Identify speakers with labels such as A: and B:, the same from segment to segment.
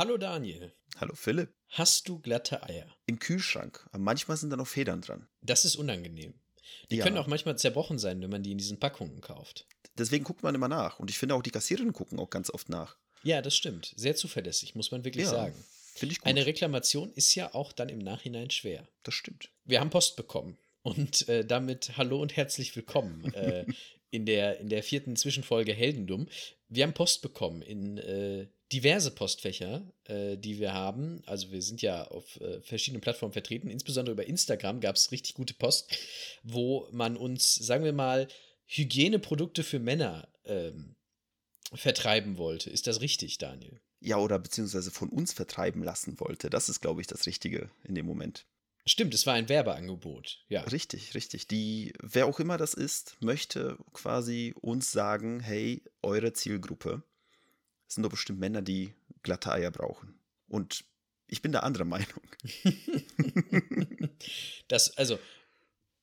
A: Hallo Daniel.
B: Hallo Philipp.
A: Hast du glatte Eier?
B: Im Kühlschrank. Manchmal sind da noch Federn dran.
A: Das ist unangenehm. Die
B: Ja.
A: können auch manchmal zerbrochen sein, wenn man die in diesen Packungen kauft.
B: Deswegen guckt man immer nach. Und ich finde auch, die Kassiererinnen gucken auch ganz oft nach.
A: Ja, das stimmt. Sehr zuverlässig, muss man wirklich
B: Ja,
A: sagen.
B: Finde ich gut.
A: Eine Reklamation ist ja auch dann im Nachhinein schwer.
B: das stimmt.
A: Wir haben Post bekommen und äh, damit hallo und herzlich willkommen äh, in, der, in der vierten Zwischenfolge Heldendum. Wir haben Post bekommen in äh, diverse Postfächer, äh, die wir haben. Also wir sind ja auf äh, verschiedenen Plattformen vertreten. Insbesondere über Instagram gab es richtig gute Post, wo man uns, sagen wir mal, Hygieneprodukte für Männer ähm, vertreiben wollte. Ist das richtig, Daniel?
B: Ja, oder beziehungsweise von uns vertreiben lassen wollte. Das ist, glaube ich, das Richtige in dem Moment.
A: Stimmt, es war ein Werbeangebot. Ja.
B: Richtig, richtig. Die, wer auch immer das ist, möchte quasi uns sagen, hey, eure Zielgruppe sind doch bestimmt Männer, die glatte Eier brauchen. Und ich bin der anderer Meinung.
A: das, also,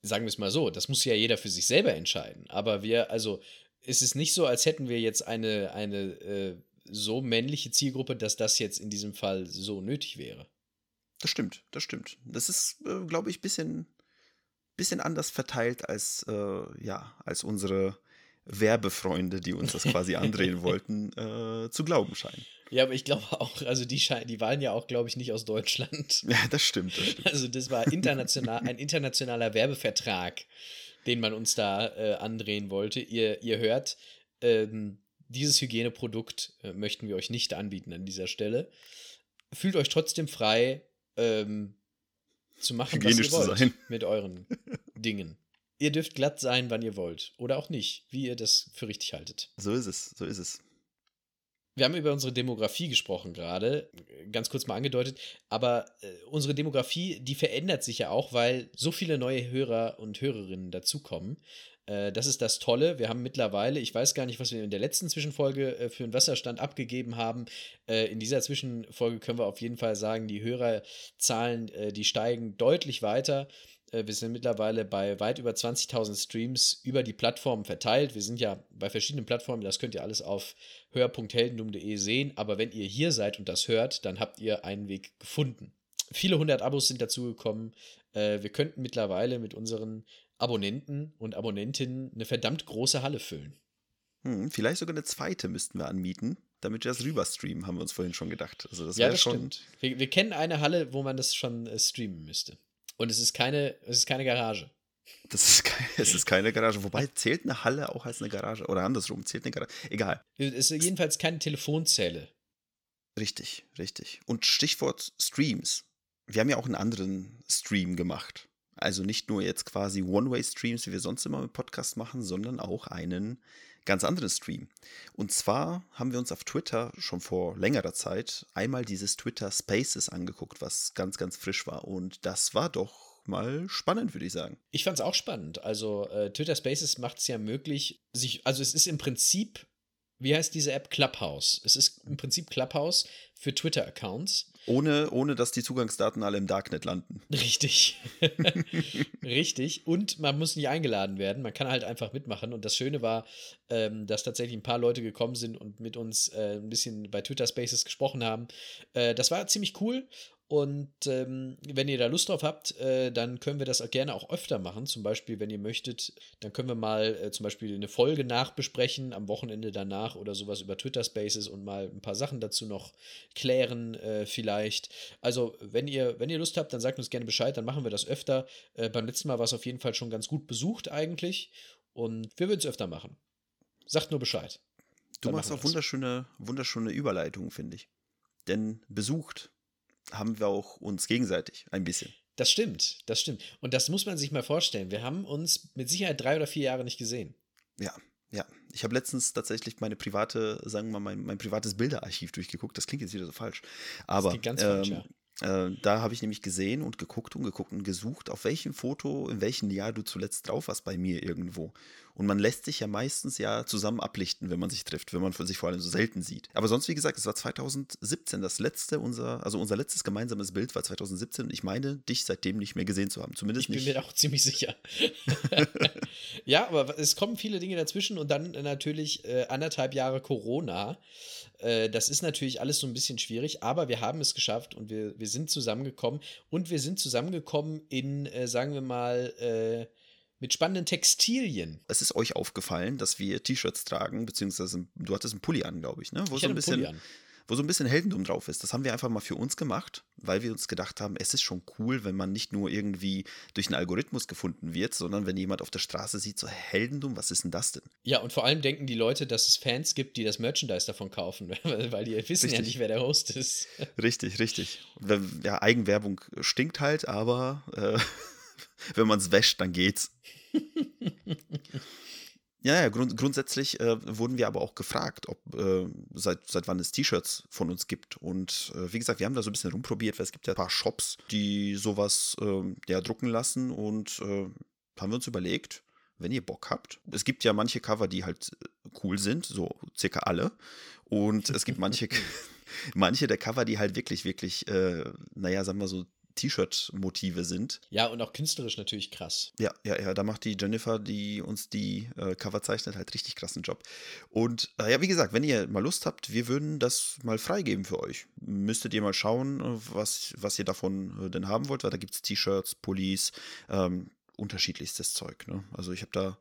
A: sagen wir es mal so, das muss ja jeder für sich selber entscheiden. Aber wir, also, es ist nicht so, als hätten wir jetzt eine, eine äh, so männliche Zielgruppe, dass das jetzt in diesem Fall so nötig wäre.
B: Das stimmt, das stimmt. Das ist, äh, glaube ich, ein bisschen, bisschen anders verteilt als, äh, ja, als unsere Werbefreunde, die uns das quasi andrehen wollten, äh, zu glauben scheinen.
A: Ja, aber ich glaube auch, also die, die waren ja auch, glaube ich, nicht aus Deutschland.
B: Ja, das stimmt, das stimmt.
A: Also das war international, ein internationaler Werbevertrag, den man uns da äh, andrehen wollte. Ihr, ihr hört, ähm, dieses Hygieneprodukt äh, möchten wir euch nicht anbieten an dieser Stelle. Fühlt euch trotzdem frei, ähm, zu machen,
B: Hygienisch
A: was ihr wollt
B: sein.
A: mit euren Dingen. Ihr dürft glatt sein, wann ihr wollt. Oder auch nicht, wie ihr das für richtig haltet.
B: So ist es, so ist es.
A: Wir haben über unsere Demografie gesprochen gerade, ganz kurz mal angedeutet, aber äh, unsere Demografie, die verändert sich ja auch, weil so viele neue Hörer und Hörerinnen dazukommen. Äh, das ist das Tolle. Wir haben mittlerweile, ich weiß gar nicht, was wir in der letzten Zwischenfolge äh, für einen Wasserstand abgegeben haben. In dieser Zwischenfolge können wir auf jeden Fall sagen, die Hörerzahlen, die steigen deutlich weiter. Äh, Wir sind mittlerweile bei weit über 20.000 Streams über die Plattformen verteilt. Wir sind ja bei verschiedenen Plattformen, das könnt ihr alles auf hör.heldendum.de sehen. Aber wenn ihr hier seid und das hört, dann habt ihr einen Weg gefunden. Viele hundert Abos sind dazugekommen. Äh, Wir könnten mittlerweile mit unseren Abonnenten und Abonnentinnen eine verdammt große Halle füllen.
B: Hm, vielleicht sogar eine zweite müssten wir anmieten, damit wir das rüberstreamen, haben wir uns vorhin schon gedacht. Also das
A: ja, das
B: schon.
A: stimmt. Wir, wir kennen eine Halle, wo man das schon äh, streamen müsste. Und es ist keine, es ist keine Garage.
B: Das ist, kein, es ist keine Garage. Wobei zählt eine Halle auch als eine Garage? Oder andersrum, zählt eine Garage? Egal.
A: Es ist jedenfalls keine Telefonzelle.
B: Richtig, richtig. Und Stichwort Streams. Wir haben ja auch einen anderen Stream gemacht. Also nicht nur jetzt quasi One-Way-Streams, wie wir sonst immer mit Podcasts machen, sondern auch einen ganz anderen Stream. Und zwar haben wir uns auf Twitter schon vor längerer Zeit einmal dieses Twitter Spaces angeguckt, was ganz, ganz frisch war. Und das war doch mal spannend, würde ich sagen.
A: Ich fand es auch spannend. Also äh, Twitter Spaces macht es ja möglich, sich, also es ist im Prinzip, wie heißt diese App? Clubhouse. Es ist im Prinzip Clubhouse für Twitter-Accounts.
B: Ohne, ohne dass die Zugangsdaten alle im Darknet landen.
A: Richtig. Richtig. Und man muss nicht eingeladen werden. Man kann halt einfach mitmachen. Und das Schöne war, ähm, dass tatsächlich ein paar Leute gekommen sind und mit uns äh, ein bisschen bei Twitter Spaces gesprochen haben. Äh, das war ziemlich cool. Und ähm, wenn ihr da Lust drauf habt, äh, dann können wir das auch gerne auch öfter machen. Zum Beispiel, wenn ihr möchtet, dann können wir mal äh, zum Beispiel eine Folge nachbesprechen, am Wochenende danach oder sowas über Twitter Spaces und mal ein paar Sachen dazu noch klären, äh, vielleicht. Also, wenn ihr, wenn ihr Lust habt, dann sagt uns gerne Bescheid, dann machen wir das öfter. Äh, beim letzten Mal war es auf jeden Fall schon ganz gut besucht eigentlich. Und wir würden es öfter machen. Sagt nur Bescheid.
B: Du
A: Dann
B: machst auch wunderschöne, wunderschöne Überleitungen, finde ich. Denn besucht haben wir auch uns gegenseitig ein bisschen.
A: Das stimmt, das stimmt. Und das muss man sich mal vorstellen. Wir haben uns mit Sicherheit drei oder vier Jahre nicht gesehen.
B: Ja, ja. Ich habe letztens tatsächlich meine private, sagen wir mal, mein, mein privates Bilderarchiv durchgeguckt. Das klingt jetzt wieder so falsch. Aber
A: klingt ganz
B: ähm,
A: falsch, ja.
B: Äh, da habe ich nämlich gesehen und geguckt und geguckt und gesucht, auf welchem Foto, in welchem Jahr du zuletzt drauf warst bei mir irgendwo. Und man lässt sich ja meistens ja zusammen ablichten, wenn man sich trifft, wenn man sich vor allem so selten sieht. Aber sonst, wie gesagt, es war 2017 das letzte, unser, also unser letztes gemeinsames Bild war 2017 und ich meine, dich seitdem nicht mehr gesehen zu haben. Zumindest
A: Ich bin
B: nicht.
A: mir da auch ziemlich sicher. ja, aber es kommen viele Dinge dazwischen und dann natürlich äh, anderthalb Jahre Corona. Äh, das ist natürlich alles so ein bisschen schwierig, aber wir haben es geschafft und wir, wir sind zusammengekommen. Und wir sind zusammengekommen in, äh, sagen wir mal, äh, mit spannenden Textilien.
B: Es ist euch aufgefallen, dass wir T-Shirts tragen, beziehungsweise du hattest einen Pulli an, glaube ich, ne?
A: Wo ich so ein bisschen,
B: wo so ein bisschen Heldentum drauf ist. Das haben wir einfach mal für uns gemacht, weil wir uns gedacht haben, es ist schon cool, wenn man nicht nur irgendwie durch einen Algorithmus gefunden wird, sondern wenn jemand auf der Straße sieht, so Heldentum, was ist denn das denn?
A: Ja, und vor allem denken die Leute, dass es Fans gibt, die das Merchandise davon kaufen, weil die wissen richtig. ja nicht, wer der Host ist.
B: Richtig, richtig. Ja, Eigenwerbung stinkt halt, aber äh, wenn man es wäscht, dann geht's. Ja, ja grund grundsätzlich äh, wurden wir aber auch gefragt, ob äh, seit, seit wann es T-Shirts von uns gibt. Und äh, wie gesagt, wir haben da so ein bisschen rumprobiert, weil es gibt ja ein paar Shops, die sowas ähm, ja, drucken lassen und äh, haben wir uns überlegt, wenn ihr Bock habt. Es gibt ja manche Cover, die halt äh, cool sind, so circa alle. Und es gibt manche, manche der Cover, die halt wirklich, wirklich, äh, naja, sagen wir so, T-Shirt-Motive sind.
A: Ja, und auch künstlerisch natürlich krass.
B: Ja, ja, ja, da macht die Jennifer, die uns die äh, Cover zeichnet, halt richtig krassen Job. Und äh, ja, wie gesagt, wenn ihr mal Lust habt, wir würden das mal freigeben für euch. Müsstet ihr mal schauen, was, was ihr davon äh, denn haben wollt, weil da gibt es T-Shirts, Pullis, ähm, unterschiedlichstes Zeug. Ne? Also ich habe da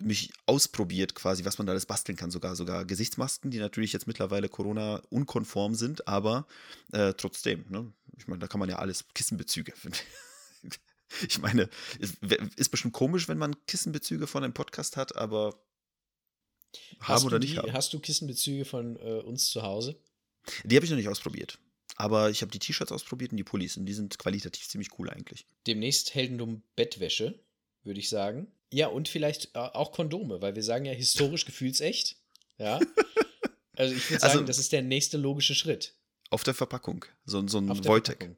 B: mich ausprobiert, quasi, was man da alles basteln kann. Sogar, sogar Gesichtsmasken, die natürlich jetzt mittlerweile Corona-unkonform sind, aber äh, trotzdem, ne? Ich meine, da kann man ja alles, Kissenbezüge. ich meine, ist, ist bestimmt komisch, wenn man Kissenbezüge von einem Podcast hat, aber
A: haben oder nicht die, haben. Hast du Kissenbezüge von äh, uns zu Hause?
B: Die habe ich noch nicht ausprobiert. Aber ich habe die T-Shirts ausprobiert und die Pullis und die sind qualitativ ziemlich cool eigentlich.
A: Demnächst Heldendum Bettwäsche, würde ich sagen. Ja, und vielleicht äh, auch Kondome, weil wir sagen ja historisch gefühlsecht. Ja. Also ich würde sagen, also, das ist der nächste logische Schritt.
B: Auf der Verpackung. So, so ein Wojtek.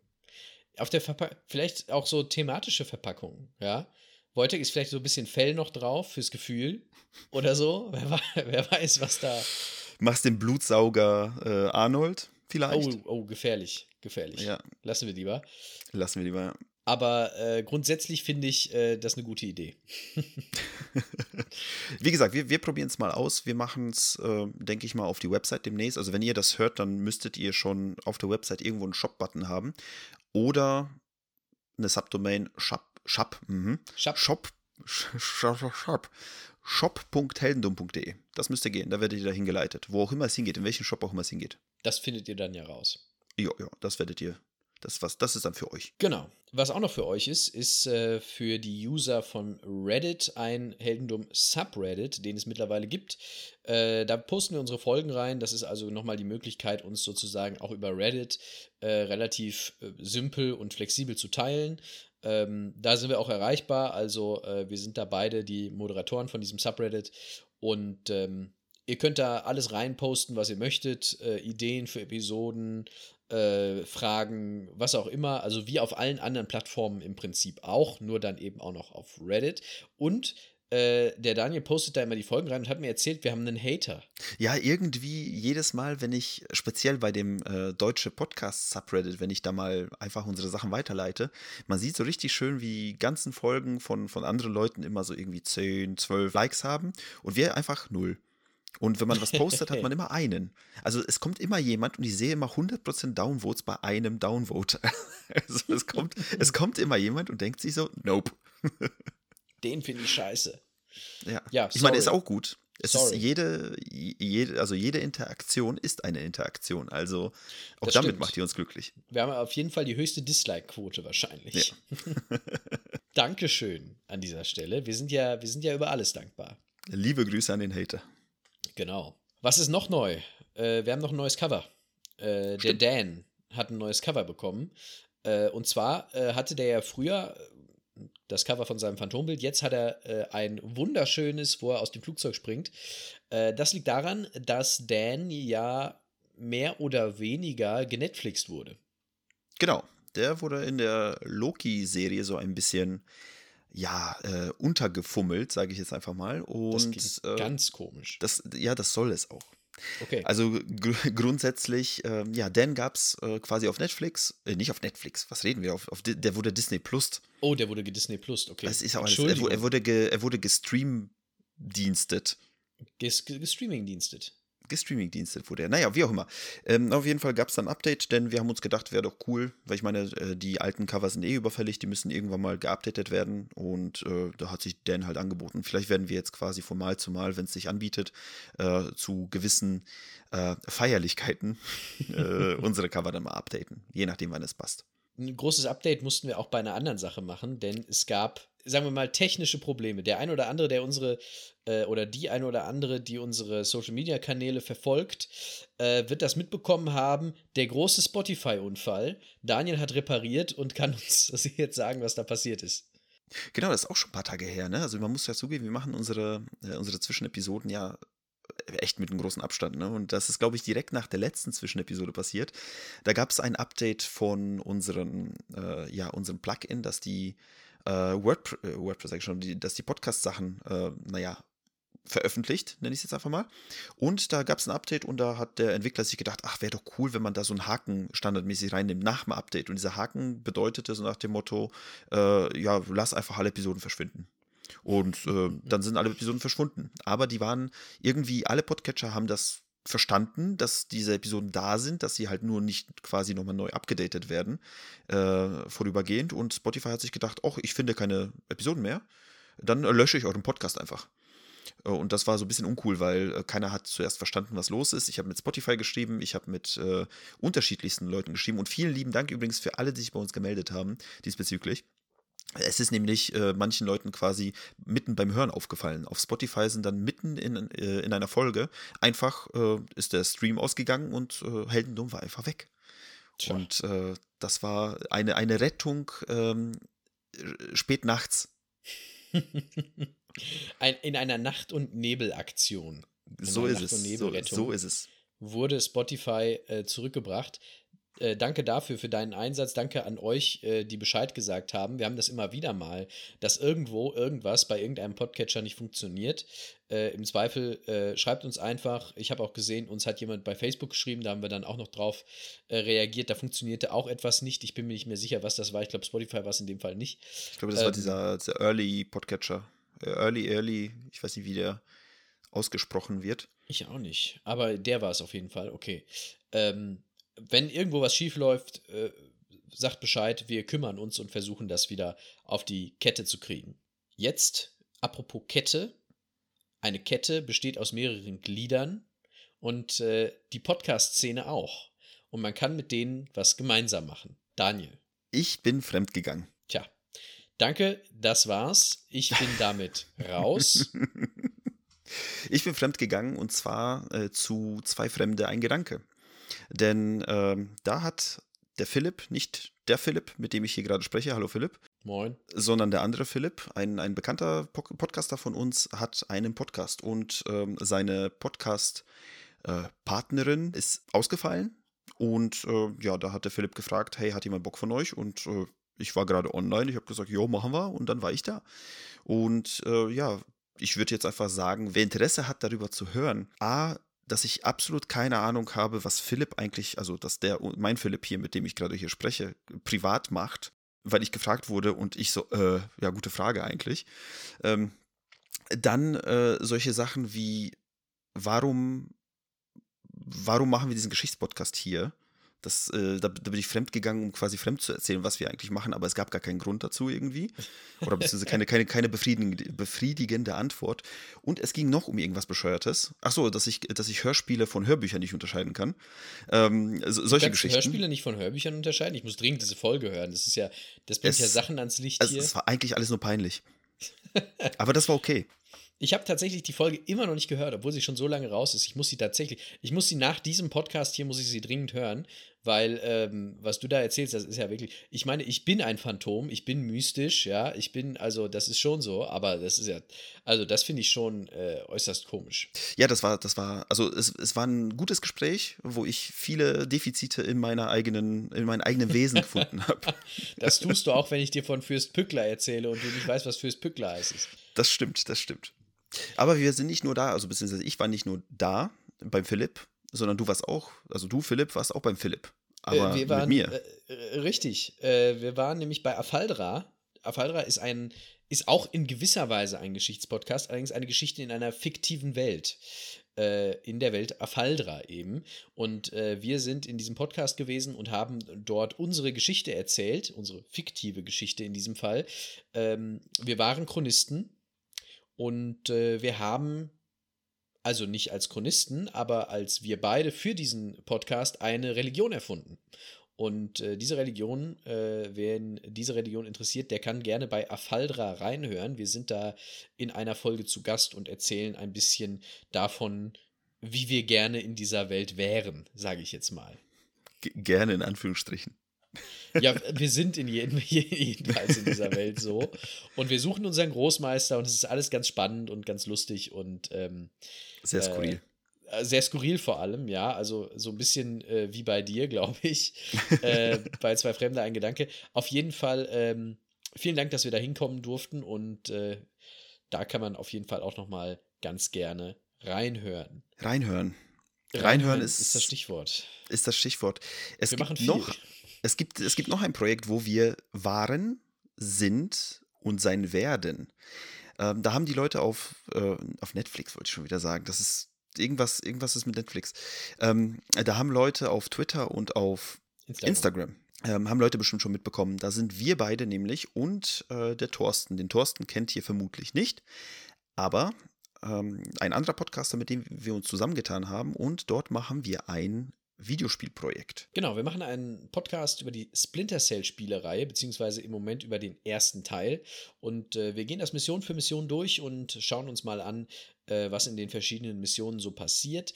A: Auf der Verpackung. Vielleicht auch so thematische Verpackungen, ja. Wojtek ist vielleicht so ein bisschen Fell noch drauf fürs Gefühl oder so. Wer, wer weiß, was da.
B: Machst den Blutsauger äh, Arnold vielleicht?
A: Oh, oh, gefährlich. Gefährlich. Ja. Lassen wir lieber.
B: Lassen wir lieber, ja.
A: Aber äh, grundsätzlich finde ich äh, das eine gute Idee.
B: Wie gesagt, wir, wir probieren es mal aus. Wir machen es, äh, denke ich mal, auf die Website demnächst. Also wenn ihr das hört, dann müsstet ihr schon auf der Website irgendwo einen Shop-Button haben. Oder eine Subdomain Shop. Shop. Mhm. Shop. Shop. Shop. Shop. Shop.heldendum.de. Das müsste gehen. Da werdet ihr dahin geleitet. Wo auch immer es hingeht, in welchen Shop auch immer es hingeht.
A: Das findet ihr dann ja raus.
B: Ja, ja, das werdet ihr das, was, das ist dann für euch.
A: Genau. Was auch noch für euch ist, ist äh, für die User von Reddit ein Heldendum Subreddit, den es mittlerweile gibt. Äh, da posten wir unsere Folgen rein. Das ist also nochmal die Möglichkeit, uns sozusagen auch über Reddit äh, relativ äh, simpel und flexibel zu teilen. Ähm, da sind wir auch erreichbar. Also äh, wir sind da beide die Moderatoren von diesem Subreddit und ähm, Ihr könnt da alles reinposten, was ihr möchtet, äh, Ideen für Episoden, äh, Fragen, was auch immer. Also wie auf allen anderen Plattformen im Prinzip auch, nur dann eben auch noch auf Reddit. Und äh, der Daniel postet da immer die Folgen rein und hat mir erzählt, wir haben einen Hater.
B: Ja, irgendwie jedes Mal, wenn ich, speziell bei dem äh, deutsche Podcast-Subreddit, wenn ich da mal einfach unsere Sachen weiterleite, man sieht so richtig schön, wie ganzen Folgen von, von anderen Leuten immer so irgendwie 10, 12 Likes haben und wir einfach null. Und wenn man was postet, hat man immer einen. Also es kommt immer jemand und ich sehe immer 100% Downvotes bei einem Downvote. Also es kommt, es kommt immer jemand und denkt sich so, nope.
A: Den finde ich scheiße.
B: Ja, ja ich meine, ist auch gut. Es sorry. ist jede, jede, also jede Interaktion ist eine Interaktion. Also auch das damit stimmt. macht ihr uns glücklich.
A: Wir haben auf jeden Fall die höchste Dislike-Quote wahrscheinlich. Ja. Dankeschön an dieser Stelle. Wir sind ja, wir sind ja über alles dankbar.
B: Liebe Grüße an den Hater.
A: Genau. Was ist noch neu? Äh, wir haben noch ein neues Cover. Äh, der Dan hat ein neues Cover bekommen. Äh, und zwar äh, hatte der ja früher äh, das Cover von seinem Phantombild. Jetzt hat er äh, ein wunderschönes, wo er aus dem Flugzeug springt. das liegt daran, dass Dan ja mehr oder weniger genetflixt wurde.
B: Genau. Der wurde in der Loki-Serie so ein bisschen ja, äh, untergefummelt, sage ich jetzt einfach mal. Und,
A: das äh, ganz komisch.
B: Das, ja, das soll es auch. Okay. Also gr grundsätzlich, äh, ja, Dan gab es äh, quasi auf Netflix, äh, nicht auf Netflix, was reden wir, auf, auf der wurde Disney Plus.
A: Oh, der wurde Disney Plus, okay.
B: Das ist auch alles, er, er, wurde ge, er wurde gestreamdienstet.
A: Ges gestreamingdienstet.
B: Gestreaming-dienstet wurde er. Naja, wie auch immer. Ähm, auf jeden Fall gab es dann ein Update, denn wir haben uns gedacht, wäre doch cool, weil ich meine, äh, die alten Cover sind eh überfällig, die müssen irgendwann mal geupdatet werden und äh, da hat sich Dan halt angeboten. Vielleicht werden wir jetzt quasi von Mal zu Mal, wenn es sich anbietet, äh, zu gewissen äh, Feierlichkeiten äh, unsere Cover dann mal updaten, je nachdem, wann es passt.
A: Ein großes Update mussten wir auch bei einer anderen Sache machen, denn es gab sagen wir mal, technische Probleme. Der ein oder andere, der unsere, äh, oder die ein oder andere, die unsere Social Media Kanäle verfolgt, äh, wird das mitbekommen haben. Der große Spotify-Unfall. Daniel hat repariert und kann uns jetzt sagen, was da passiert ist.
B: Genau, das ist auch schon ein paar Tage her, ne? Also man muss ja zugeben, wir machen unsere, äh, unsere Zwischenepisoden ja echt mit einem großen Abstand. Ne? Und das ist, glaube ich, direkt nach der letzten Zwischenepisode passiert. Da gab es ein Update von unserem, äh, ja, unserem Plugin, dass die äh, Word, äh, WordPress sag ich schon, die, dass die Podcast-Sachen, äh, naja, veröffentlicht, nenne ich es jetzt einfach mal. Und da gab es ein Update und da hat der Entwickler sich gedacht, ach, wäre doch cool, wenn man da so einen Haken standardmäßig reinnimmt nach dem Update. Und dieser Haken bedeutete so nach dem Motto, äh, ja, lass einfach alle Episoden verschwinden. Und äh, dann sind alle Episoden verschwunden. Aber die waren irgendwie, alle Podcatcher haben das verstanden, dass diese Episoden da sind, dass sie halt nur nicht quasi nochmal neu abgedatet werden, äh, vorübergehend. Und Spotify hat sich gedacht, ach, ich finde keine Episoden mehr, dann äh, lösche ich euren Podcast einfach. Äh, und das war so ein bisschen uncool, weil äh, keiner hat zuerst verstanden, was los ist. Ich habe mit Spotify geschrieben, ich habe mit äh, unterschiedlichsten Leuten geschrieben und vielen lieben Dank übrigens für alle, die sich bei uns gemeldet haben diesbezüglich. Es ist nämlich äh, manchen Leuten quasi mitten beim Hören aufgefallen. Auf Spotify sind dann mitten in, äh, in einer Folge einfach äh, ist der Stream ausgegangen und äh, Heldendum war einfach weg. Tja. Und äh, das war eine, eine Rettung ähm, spät nachts.
A: Ein, in einer Nacht- und Nebelaktion.
B: So ist, es. So, so, ist es.
A: Wurde Spotify äh, zurückgebracht. Äh, danke dafür, für deinen Einsatz. Danke an euch, äh, die Bescheid gesagt haben. Wir haben das immer wieder mal, dass irgendwo irgendwas bei irgendeinem Podcatcher nicht funktioniert. Äh, Im Zweifel äh, schreibt uns einfach. Ich habe auch gesehen, uns hat jemand bei Facebook geschrieben, da haben wir dann auch noch drauf äh, reagiert. Da funktionierte auch etwas nicht. Ich bin mir nicht mehr sicher, was das war. Ich glaube, Spotify war es in dem Fall nicht.
B: Ich glaube, das ähm, war dieser, dieser Early Podcatcher. Early, Early, ich weiß nicht, wie der ausgesprochen wird.
A: Ich auch nicht. Aber der war es auf jeden Fall. Okay. Ähm, wenn irgendwo was schief läuft, äh, sagt Bescheid, wir kümmern uns und versuchen das wieder auf die Kette zu kriegen. Jetzt, apropos Kette, eine Kette besteht aus mehreren Gliedern und äh, die Podcast-Szene auch. Und man kann mit denen was gemeinsam machen. Daniel.
B: Ich bin fremdgegangen.
A: Tja, danke, das war's. Ich bin damit raus.
B: Ich bin fremdgegangen und zwar äh, zu zwei Fremde ein Gedanke. Denn ähm, da hat der Philipp, nicht der Philipp, mit dem ich hier gerade spreche, hallo Philipp.
A: Moin.
B: Sondern der andere Philipp, ein, ein bekannter Podcaster von uns, hat einen Podcast und ähm, seine Podcast-Partnerin äh, ist ausgefallen. Und äh, ja, da hat der Philipp gefragt, hey, hat jemand Bock von euch? Und äh, ich war gerade online, ich habe gesagt, jo, machen wir. Und dann war ich da. Und äh, ja, ich würde jetzt einfach sagen, wer Interesse hat, darüber zu hören, A, dass ich absolut keine Ahnung habe, was Philipp eigentlich, also dass der, mein Philipp hier, mit dem ich gerade hier spreche, privat macht, weil ich gefragt wurde und ich so, äh, ja, gute Frage eigentlich. Ähm, dann äh, solche Sachen wie, warum, warum machen wir diesen Geschichtspodcast hier? Das, äh, da, da, bin ich fremd gegangen, um quasi fremd zu erzählen, was wir eigentlich machen, aber es gab gar keinen Grund dazu irgendwie. Oder beziehungsweise keine, keine, keine befriedigende, befriedigende Antwort. Und es ging noch um irgendwas Bescheuertes. Achso, dass ich, dass ich Hörspiele von Hörbüchern nicht unterscheiden kann. Ähm, so, solche du Geschichten.
A: Hörspiele nicht von Hörbüchern unterscheiden? Ich muss dringend diese Folge hören. Das ist ja, das bringt es, ja Sachen ans Licht
B: hier. Es war eigentlich alles nur peinlich. aber das war okay.
A: Ich habe tatsächlich die Folge immer noch nicht gehört, obwohl sie schon so lange raus ist. Ich muss sie tatsächlich, ich muss sie nach diesem Podcast hier, muss ich sie dringend hören, weil ähm, was du da erzählst, das ist ja wirklich, ich meine, ich bin ein Phantom, ich bin mystisch, ja, ich bin, also das ist schon so, aber das ist ja, also das finde ich schon äh, äußerst komisch.
B: Ja, das war, das war, also es, es war ein gutes Gespräch, wo ich viele Defizite in meiner eigenen, in meinem eigenen Wesen gefunden habe.
A: das tust du auch, wenn ich dir von Fürst Pückler erzähle und du nicht weißt, was Fürst Pückler heißt.
B: Das stimmt, das stimmt. Aber wir sind nicht nur da, also beziehungsweise ich war nicht nur da beim Philipp, sondern du warst auch, also du, Philipp, warst auch beim Philipp. Aber
A: äh, wir waren,
B: mit mir.
A: Äh, äh, richtig. Äh, wir waren nämlich bei Afaldra. Afaldra ist ein, ist auch in gewisser Weise ein Geschichtspodcast, allerdings eine Geschichte in einer fiktiven Welt. äh, in der Welt Afaldra eben. Und äh, wir sind in diesem Podcast gewesen und haben dort unsere Geschichte erzählt, unsere fiktive Geschichte in diesem Fall. Ähm, wir waren Chronisten und wir haben also nicht als Chronisten, aber als wir beide für diesen Podcast eine Religion erfunden. Und äh, diese Religion, äh, wen diese Religion interessiert, der kann gerne bei Afaldra reinhören. Wir sind da in einer Folge zu Gast und erzählen ein bisschen davon, wie wir gerne in dieser Welt wären, sage ich jetzt mal.
B: G gerne in Anführungsstrichen.
A: Ja, wir sind in jedem, jedenfalls in dieser Welt so. Und wir suchen unseren Großmeister und es ist alles ganz spannend und ganz lustig und ähm,
B: sehr skurril.
A: Äh, äh, sehr skurril vor allem, ja. Also so ein bisschen äh, wie bei dir, glaube ich. äh, bei zwei Fremde ein Gedanke. Auf jeden Fall ähm, vielen Dank, dass wir da hinkommen durften und äh, da kann man auf jeden Fall auch noch mal ganz gerne reinhören.
B: Reinhören.
A: Reinhören, Reinhören ist, ist, das Stichwort.
B: Ist das Stichwort. Es
A: wir machen viel.
B: noch, es gibt, es gibt noch ein Projekt, wo wir waren, sind und sein werden. Ähm, da haben die Leute auf, äh, auf Netflix, wollte ich schon wieder sagen, das ist irgendwas, irgendwas ist mit Netflix. Ähm, da haben Leute auf Twitter und auf Instagram, Instagram ähm, haben Leute bestimmt schon mitbekommen. Da sind wir beide nämlich und äh, der Thorsten. Den Thorsten kennt ihr vermutlich nicht, aber ähm, ein anderer Podcaster, mit dem wir uns zusammengetan haben und dort machen wir ein Videospielprojekt.
A: Genau, wir machen einen Podcast über die Splinter Cell Spielereihe, beziehungsweise im Moment über den ersten Teil. Und äh, wir gehen das Mission für Mission durch und schauen uns mal an, äh, was in den verschiedenen Missionen so passiert.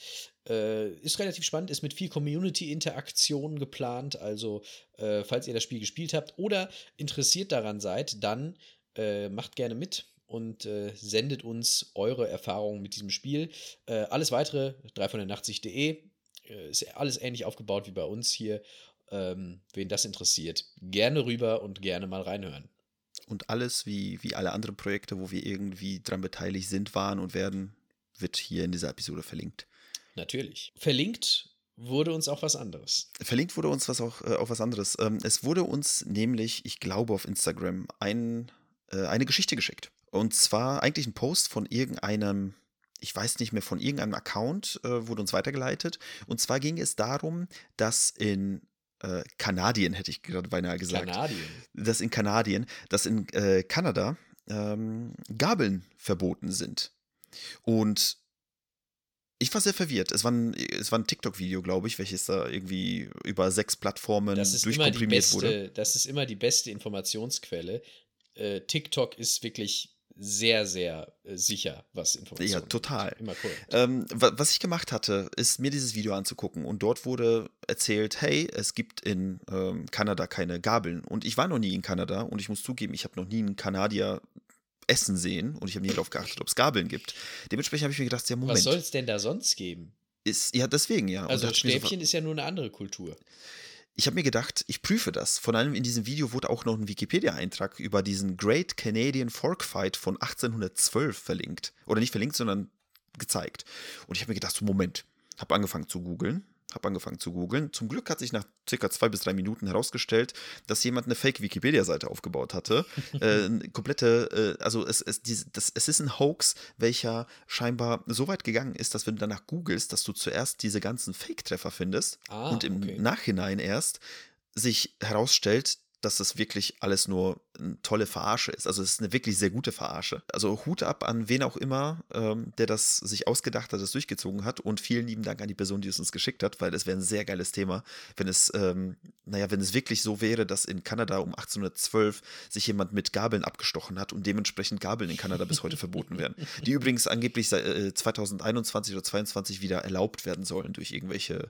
A: Äh, ist relativ spannend, ist mit viel Community-Interaktion geplant. Also, äh, falls ihr das Spiel gespielt habt oder interessiert daran seid, dann äh, macht gerne mit und äh, sendet uns eure Erfahrungen mit diesem Spiel. alles weitere 3 äh, ist alles ähnlich aufgebaut wie bei uns hier. Ähm, wen das interessiert, gerne rüber und gerne mal reinhören.
B: Und alles, wie, wie alle anderen Projekte, wo wir irgendwie dran beteiligt sind, waren und werden, wird hier in dieser Episode verlinkt.
A: Natürlich. Verlinkt wurde uns auch was anderes.
B: Verlinkt wurde uns was auch, äh, auch was anderes. Ähm, es wurde uns nämlich, ich glaube, auf Instagram ein, äh, eine Geschichte geschickt. Und zwar eigentlich ein Post von irgendeinem ich weiß nicht mehr, von irgendeinem Account äh, wurde uns weitergeleitet. Und zwar ging es darum, dass in äh, Kanadien, hätte ich gerade beinahe gesagt.
A: Kanadien.
B: Dass in Kanadien, dass in äh, Kanada ähm, Gabeln verboten sind. Und ich war sehr verwirrt. Es war ein, es war ein TikTok-Video, glaube ich, welches da irgendwie über sechs Plattformen durchkomprimiert
A: beste,
B: wurde.
A: Das ist immer die beste Informationsquelle. Äh, TikTok ist wirklich sehr, sehr äh, sicher, was Informationen
B: Ja, total.
A: Immer cool.
B: Ähm, was ich gemacht hatte, ist mir dieses Video anzugucken und dort wurde erzählt, hey, es gibt in ähm, Kanada keine Gabeln. Und ich war noch nie in Kanada und ich muss zugeben, ich habe noch nie einen Kanadier essen sehen und ich habe nie darauf geachtet, ob es Gabeln gibt. Dementsprechend habe ich mir gedacht, ja, Moment.
A: Was soll es denn da sonst geben?
B: Ist, ja, deswegen, ja.
A: Also Stäbchen so, ist ja nur eine andere Kultur
B: ich habe mir gedacht, ich prüfe das. Vor allem in diesem Video wurde auch noch ein Wikipedia-Eintrag über diesen Great Canadian Fork Fight von 1812 verlinkt. Oder nicht verlinkt, sondern gezeigt. Und ich habe mir gedacht, so Moment, habe angefangen zu googeln habe angefangen zu googeln. Zum Glück hat sich nach circa zwei bis drei Minuten herausgestellt, dass jemand eine Fake-Wikipedia-Seite aufgebaut hatte. äh, komplette, äh, also es, es, die, das, es ist ein Hoax, welcher scheinbar so weit gegangen ist, dass wenn du danach googelst, dass du zuerst diese ganzen Fake-Treffer findest
A: ah,
B: und im
A: okay.
B: Nachhinein erst sich herausstellt, dass das wirklich alles nur eine tolle Verarsche ist. Also es ist eine wirklich sehr gute Verarsche. Also Hut ab an wen auch immer, ähm, der das sich ausgedacht hat, das durchgezogen hat und vielen lieben Dank an die Person, die es uns geschickt hat, weil das wäre ein sehr geiles Thema, wenn es, ähm, naja, wenn es wirklich so wäre, dass in Kanada um 1812 sich jemand mit Gabeln abgestochen hat und dementsprechend Gabeln in Kanada bis heute verboten werden. Die übrigens angeblich äh, 2021 oder 2022 wieder erlaubt werden sollen durch irgendwelche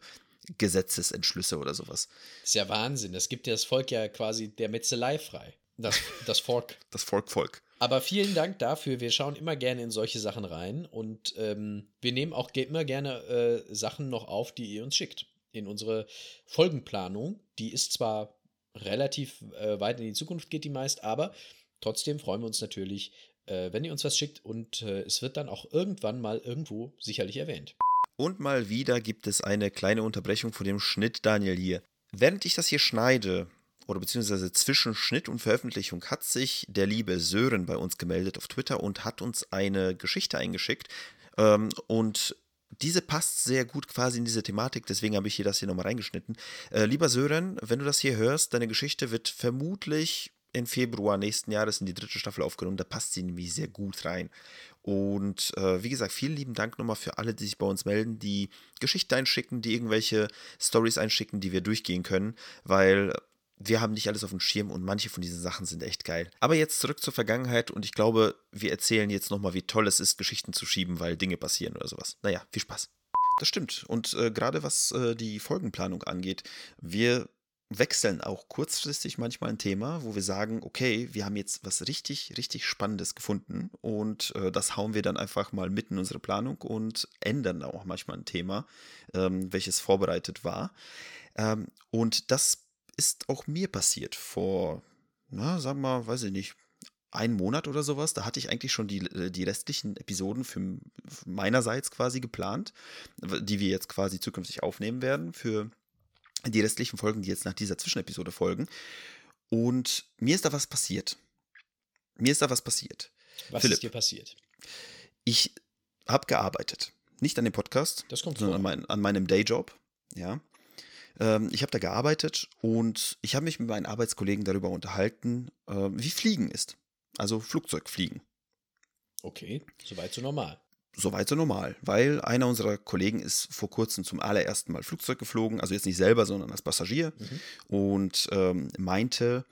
B: Gesetzesentschlüsse oder sowas.
A: Das ist ja Wahnsinn. Das gibt ja das Volk ja quasi der Metzelei frei. Das, das Volk.
B: das Volk-Volk.
A: Aber vielen Dank dafür. Wir schauen immer gerne in solche Sachen rein und ähm, wir nehmen auch immer gerne äh, Sachen noch auf, die ihr uns schickt. In unsere Folgenplanung. Die ist zwar relativ äh, weit in die Zukunft, geht die meist, aber trotzdem freuen wir uns natürlich, äh, wenn ihr uns was schickt und äh, es wird dann auch irgendwann mal irgendwo sicherlich erwähnt.
B: Und mal wieder gibt es eine kleine Unterbrechung vor dem Schnitt Daniel hier. Während ich das hier schneide, oder beziehungsweise zwischen Schnitt und Veröffentlichung, hat sich der liebe Sören bei uns gemeldet auf Twitter und hat uns eine Geschichte eingeschickt. Ähm, und diese passt sehr gut quasi in diese Thematik, deswegen habe ich hier das hier nochmal reingeschnitten. Äh, lieber Sören, wenn du das hier hörst, deine Geschichte wird vermutlich im Februar nächsten Jahres in die dritte Staffel aufgenommen. Da passt sie nämlich sehr gut rein. Und äh, wie gesagt, vielen lieben Dank nochmal für alle, die sich bei uns melden, die Geschichten einschicken, die irgendwelche Stories einschicken, die wir durchgehen können, weil wir haben nicht alles auf dem Schirm und manche von diesen Sachen sind echt geil. Aber jetzt zurück zur Vergangenheit und ich glaube, wir erzählen jetzt nochmal, wie toll es ist, Geschichten zu schieben, weil Dinge passieren oder sowas. Naja, viel Spaß. Das stimmt. Und äh, gerade was äh, die Folgenplanung angeht, wir wechseln auch kurzfristig manchmal ein Thema, wo wir sagen, okay, wir haben jetzt was richtig, richtig Spannendes gefunden und äh, das hauen wir dann einfach mal mitten in unsere Planung und ändern auch manchmal ein Thema, ähm, welches vorbereitet war. Ähm, und das ist auch mir passiert vor, na, sagen wir mal, weiß ich nicht, einen Monat oder sowas. Da hatte ich eigentlich schon die, äh, die restlichen Episoden für, für meinerseits quasi geplant, die wir jetzt quasi zukünftig aufnehmen werden für die restlichen Folgen, die jetzt nach dieser Zwischenepisode folgen. Und mir ist da was passiert. Mir ist da was passiert.
A: Was Philipp, ist dir passiert?
B: Ich habe gearbeitet. Nicht an dem Podcast, sondern an, mein, an, meinem Dayjob. Ja. Ähm, ich habe da gearbeitet und ich habe mich mit meinen Arbeitskollegen darüber unterhalten, äh, wie Fliegen ist. Also Flugzeugfliegen.
A: Okay, soweit so normal
B: soweit so normal, weil einer unserer Kollegen ist vor kurzem zum allerersten Mal Flugzeug geflogen, also jetzt nicht selber, sondern als Passagier mhm. und ähm, meinte,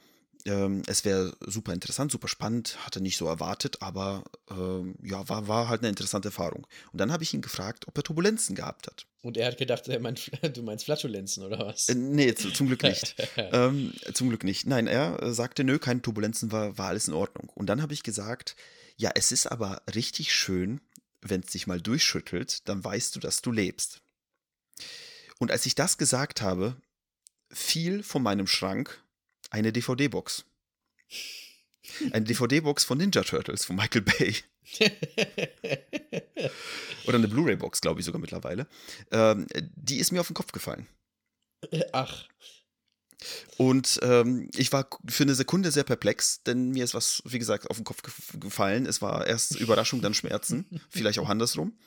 B: ähm, es wäre super interessant, super spannend, hatte nicht so erwartet, aber ähm, ja, war, war halt eine interessante Erfahrung. Und dann habe ich ihn gefragt, ob er Turbulenzen gehabt hat.
A: Und er hat gedacht, er meint, du meinst Flatulenzen oder was?
B: Äh, nee, zu, zum Glück nicht. ähm, zum Glück nicht. Nein, er sagte, nö, keine Turbulenzen, war, war alles in Ordnung. Und dann habe ich gesagt, ja, es ist aber richtig schön, wenn es dich mal durchschüttelt, dann weißt du, dass du lebst. Und als ich das gesagt habe, fiel von meinem Schrank eine DVD-Box. Eine DVD-Box von Ninja Turtles von Michael Bay. Oder eine Blu-ray-Box, glaube ich sogar mittlerweile. Ähm, die ist mir auf den Kopf gefallen.
A: Ach.
B: Und ähm, ich war für eine Sekunde sehr perplex, denn mir ist was, wie gesagt, auf den Kopf gefallen. Es war erst Überraschung, dann Schmerzen, vielleicht auch andersrum.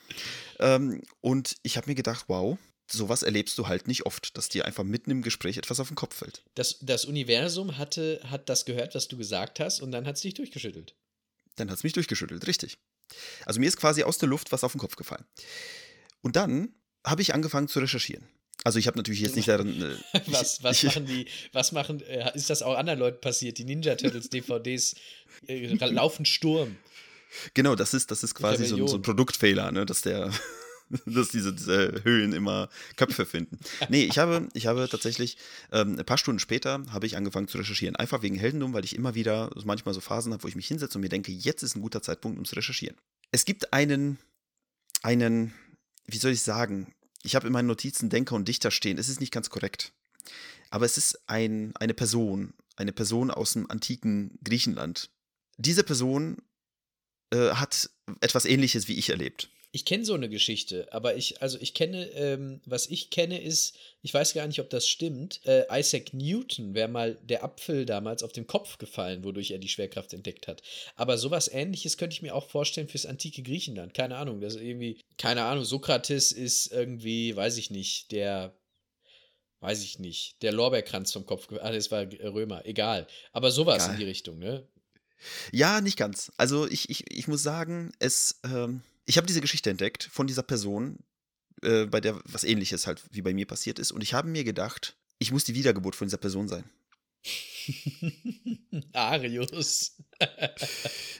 B: Ähm, und ich habe mir gedacht, wow, sowas erlebst du halt nicht oft, dass dir einfach mitten im Gespräch etwas auf den Kopf fällt.
A: Das, das Universum hatte, hat das gehört, was du gesagt hast, und dann hat es dich durchgeschüttelt.
B: Dann hat es mich durchgeschüttelt, richtig. Also mir ist quasi aus der Luft was auf den Kopf gefallen. Und dann habe ich angefangen zu recherchieren. Also ich habe natürlich jetzt nicht daran.
A: Äh, was, was machen die, was machen, äh, ist das auch anderen Leuten passiert? Die Ninja Turtles DVDs äh, laufen Sturm.
B: Genau, das ist, das ist quasi so ein, so ein, Produktfehler, ne? dass der, dass diese, diese Höhlen immer Köpfe finden. Nee, ich habe, ich habe tatsächlich, ähm, ein paar Stunden später habe ich angefangen zu recherchieren. Einfach wegen Heldendum, weil ich immer wieder manchmal so Phasen habe, wo ich mich hinsetze und mir denke, jetzt ist ein guter Zeitpunkt, um zu recherchieren. Es gibt einen, einen, wie soll ich sagen, ich habe in meinen Notizen Denker und Dichter stehen. Es ist nicht ganz korrekt. Aber es ist ein, eine Person, eine Person aus dem antiken Griechenland. Diese Person äh, hat etwas Ähnliches wie ich erlebt.
A: Ich kenne so eine Geschichte, aber ich, also ich kenne, ähm, was ich kenne ist, ich weiß gar nicht, ob das stimmt, äh, Isaac Newton wäre mal der Apfel damals auf den Kopf gefallen, wodurch er die Schwerkraft entdeckt hat. Aber sowas ähnliches könnte ich mir auch vorstellen fürs antike Griechenland. Keine Ahnung, das ist irgendwie, keine Ahnung, Sokrates ist irgendwie, weiß ich nicht, der weiß ich nicht, der Lorbeerkranz vom Kopf, ah, das war Römer, egal. Aber sowas egal. in die Richtung, ne?
B: Ja, nicht ganz. Also ich, ich, ich muss sagen, es, ähm, ich habe diese Geschichte entdeckt von dieser Person, äh, bei der was ähnliches halt wie bei mir passiert ist. Und ich habe mir gedacht, ich muss die Wiedergeburt von dieser Person sein.
A: Arius.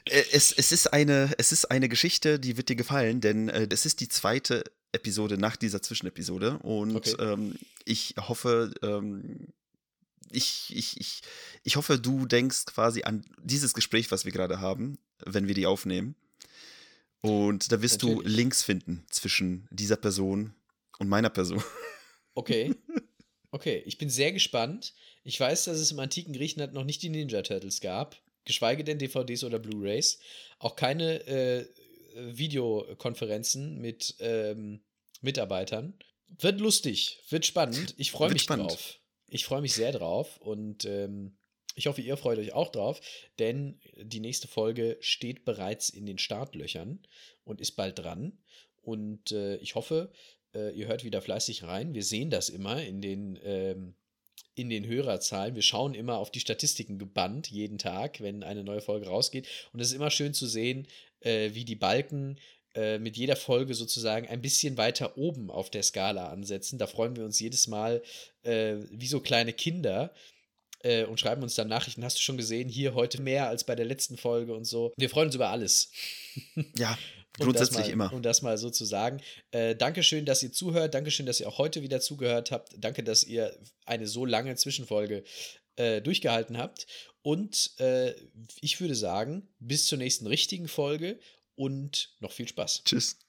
B: Äh, es, es, ist eine, es ist eine Geschichte, die wird dir gefallen, denn äh, das ist die zweite Episode nach dieser Zwischenepisode. Und okay. ähm, ich hoffe, ähm, ich, ich, ich, ich hoffe, du denkst quasi an dieses Gespräch, was wir gerade haben, wenn wir die aufnehmen. Und da wirst Natürlich. du Links finden zwischen dieser Person und meiner Person.
A: Okay. Okay, ich bin sehr gespannt. Ich weiß, dass es im antiken Griechenland noch nicht die Ninja Turtles gab, geschweige denn DVDs oder Blu-rays. Auch keine äh, Videokonferenzen mit ähm, Mitarbeitern. Wird lustig, wird spannend. Ich freue mich spannend. drauf. Ich freue mich sehr drauf und ähm, ich hoffe, ihr freut euch auch drauf, denn die nächste Folge steht bereits in den Startlöchern und ist bald dran. Und äh, ich hoffe, äh, ihr hört wieder fleißig rein. Wir sehen das immer in den, ähm, in den Hörerzahlen. Wir schauen immer auf die Statistiken gebannt jeden Tag, wenn eine neue Folge rausgeht. Und es ist immer schön zu sehen, äh, wie die Balken äh, mit jeder Folge sozusagen ein bisschen weiter oben auf der Skala ansetzen. Da freuen wir uns jedes Mal äh, wie so kleine Kinder äh, und schreiben uns dann Nachrichten. Hast du schon gesehen, hier heute mehr als bei der letzten Folge und so. Wir freuen uns über alles.
B: Ja, grundsätzlich
A: um mal,
B: immer.
A: Um das mal so zu sagen. Äh, Dankeschön, dass ihr zuhört. Dankeschön, dass ihr auch heute wieder zugehört habt. Danke, dass ihr eine so lange Zwischenfolge äh, durchgehalten habt. Und äh, ich würde sagen, bis zur nächsten richtigen Folge und noch viel Spaß.
B: Tschüss.